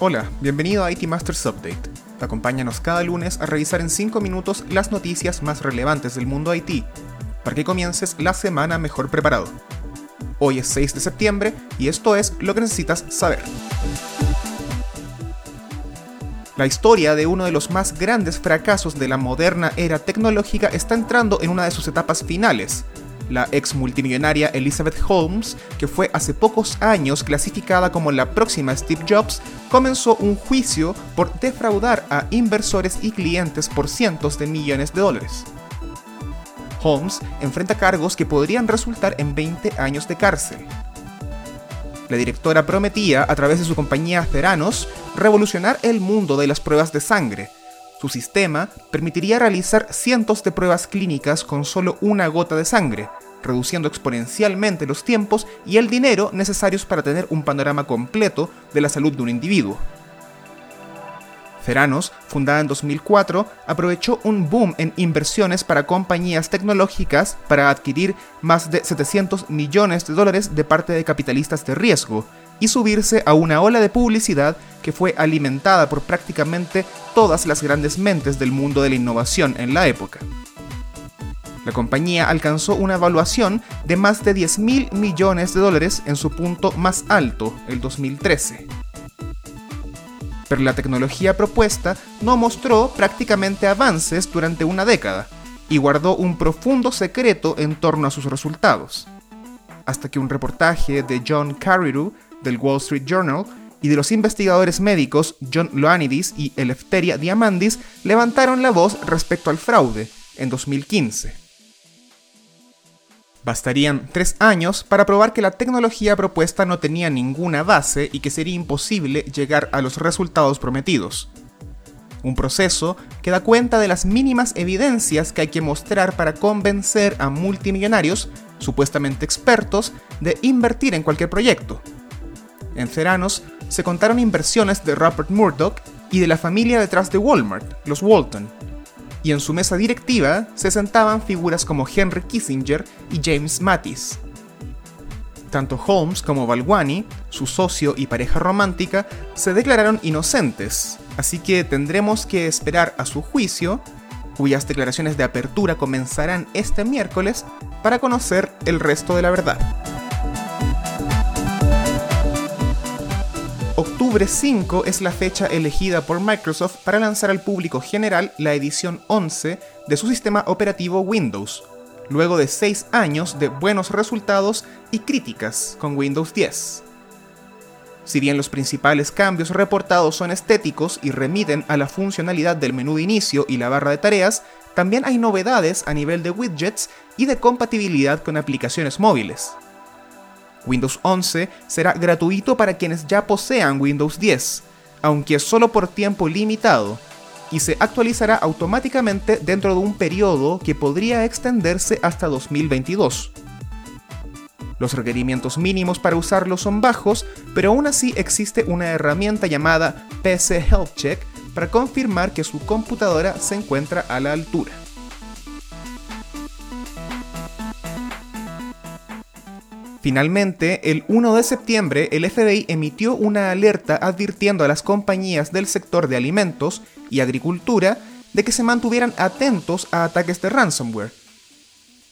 Hola, bienvenido a IT Masters Update. Acompáñanos cada lunes a revisar en 5 minutos las noticias más relevantes del mundo IT, para que comiences la semana mejor preparado. Hoy es 6 de septiembre y esto es lo que necesitas saber. La historia de uno de los más grandes fracasos de la moderna era tecnológica está entrando en una de sus etapas finales, la ex multimillonaria Elizabeth Holmes, que fue hace pocos años clasificada como la próxima Steve Jobs, comenzó un juicio por defraudar a inversores y clientes por cientos de millones de dólares. Holmes enfrenta cargos que podrían resultar en 20 años de cárcel. La directora prometía, a través de su compañía Theranos, revolucionar el mundo de las pruebas de sangre, su sistema permitiría realizar cientos de pruebas clínicas con solo una gota de sangre, reduciendo exponencialmente los tiempos y el dinero necesarios para tener un panorama completo de la salud de un individuo. Ceranos, fundada en 2004, aprovechó un boom en inversiones para compañías tecnológicas para adquirir más de 700 millones de dólares de parte de capitalistas de riesgo, y subirse a una ola de publicidad que fue alimentada por prácticamente todas las grandes mentes del mundo de la innovación en la época. La compañía alcanzó una evaluación de más de 10 mil millones de dólares en su punto más alto, el 2013. Pero la tecnología propuesta no mostró prácticamente avances durante una década y guardó un profundo secreto en torno a sus resultados. Hasta que un reportaje de John Carreyrou del Wall Street Journal y de los investigadores médicos John Loanidis y Eleftheria Diamandis levantaron la voz respecto al fraude en 2015. Bastarían tres años para probar que la tecnología propuesta no tenía ninguna base y que sería imposible llegar a los resultados prometidos. Un proceso que da cuenta de las mínimas evidencias que hay que mostrar para convencer a multimillonarios, supuestamente expertos, de invertir en cualquier proyecto. En Ceranos se contaron inversiones de Rupert Murdoch y de la familia detrás de Walmart, los Walton. Y en su mesa directiva se sentaban figuras como Henry Kissinger y James Mattis. Tanto Holmes como Balwani, su socio y pareja romántica, se declararon inocentes, así que tendremos que esperar a su juicio, cuyas declaraciones de apertura comenzarán este miércoles, para conocer el resto de la verdad. Octubre 5 es la fecha elegida por Microsoft para lanzar al público general la edición 11 de su sistema operativo Windows, luego de 6 años de buenos resultados y críticas con Windows 10. Si bien los principales cambios reportados son estéticos y remiten a la funcionalidad del menú de inicio y la barra de tareas, también hay novedades a nivel de widgets y de compatibilidad con aplicaciones móviles. Windows 11 será gratuito para quienes ya posean Windows 10, aunque solo por tiempo limitado, y se actualizará automáticamente dentro de un periodo que podría extenderse hasta 2022. Los requerimientos mínimos para usarlo son bajos, pero aún así existe una herramienta llamada PC Health Check para confirmar que su computadora se encuentra a la altura. Finalmente, el 1 de septiembre, el FBI emitió una alerta advirtiendo a las compañías del sector de alimentos y agricultura de que se mantuvieran atentos a ataques de ransomware.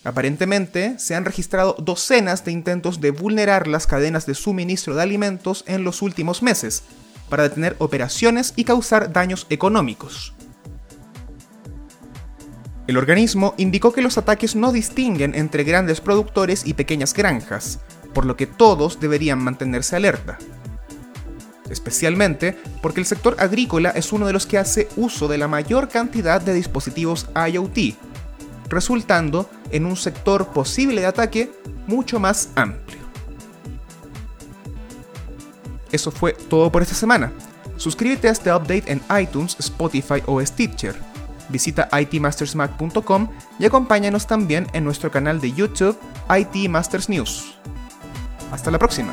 Aparentemente, se han registrado docenas de intentos de vulnerar las cadenas de suministro de alimentos en los últimos meses, para detener operaciones y causar daños económicos. El organismo indicó que los ataques no distinguen entre grandes productores y pequeñas granjas, por lo que todos deberían mantenerse alerta. Especialmente porque el sector agrícola es uno de los que hace uso de la mayor cantidad de dispositivos IoT, resultando en un sector posible de ataque mucho más amplio. Eso fue todo por esta semana. Suscríbete a este update en iTunes, Spotify o Stitcher visita itmastersmac.com y acompáñanos también en nuestro canal de YouTube IT Masters News. Hasta la próxima.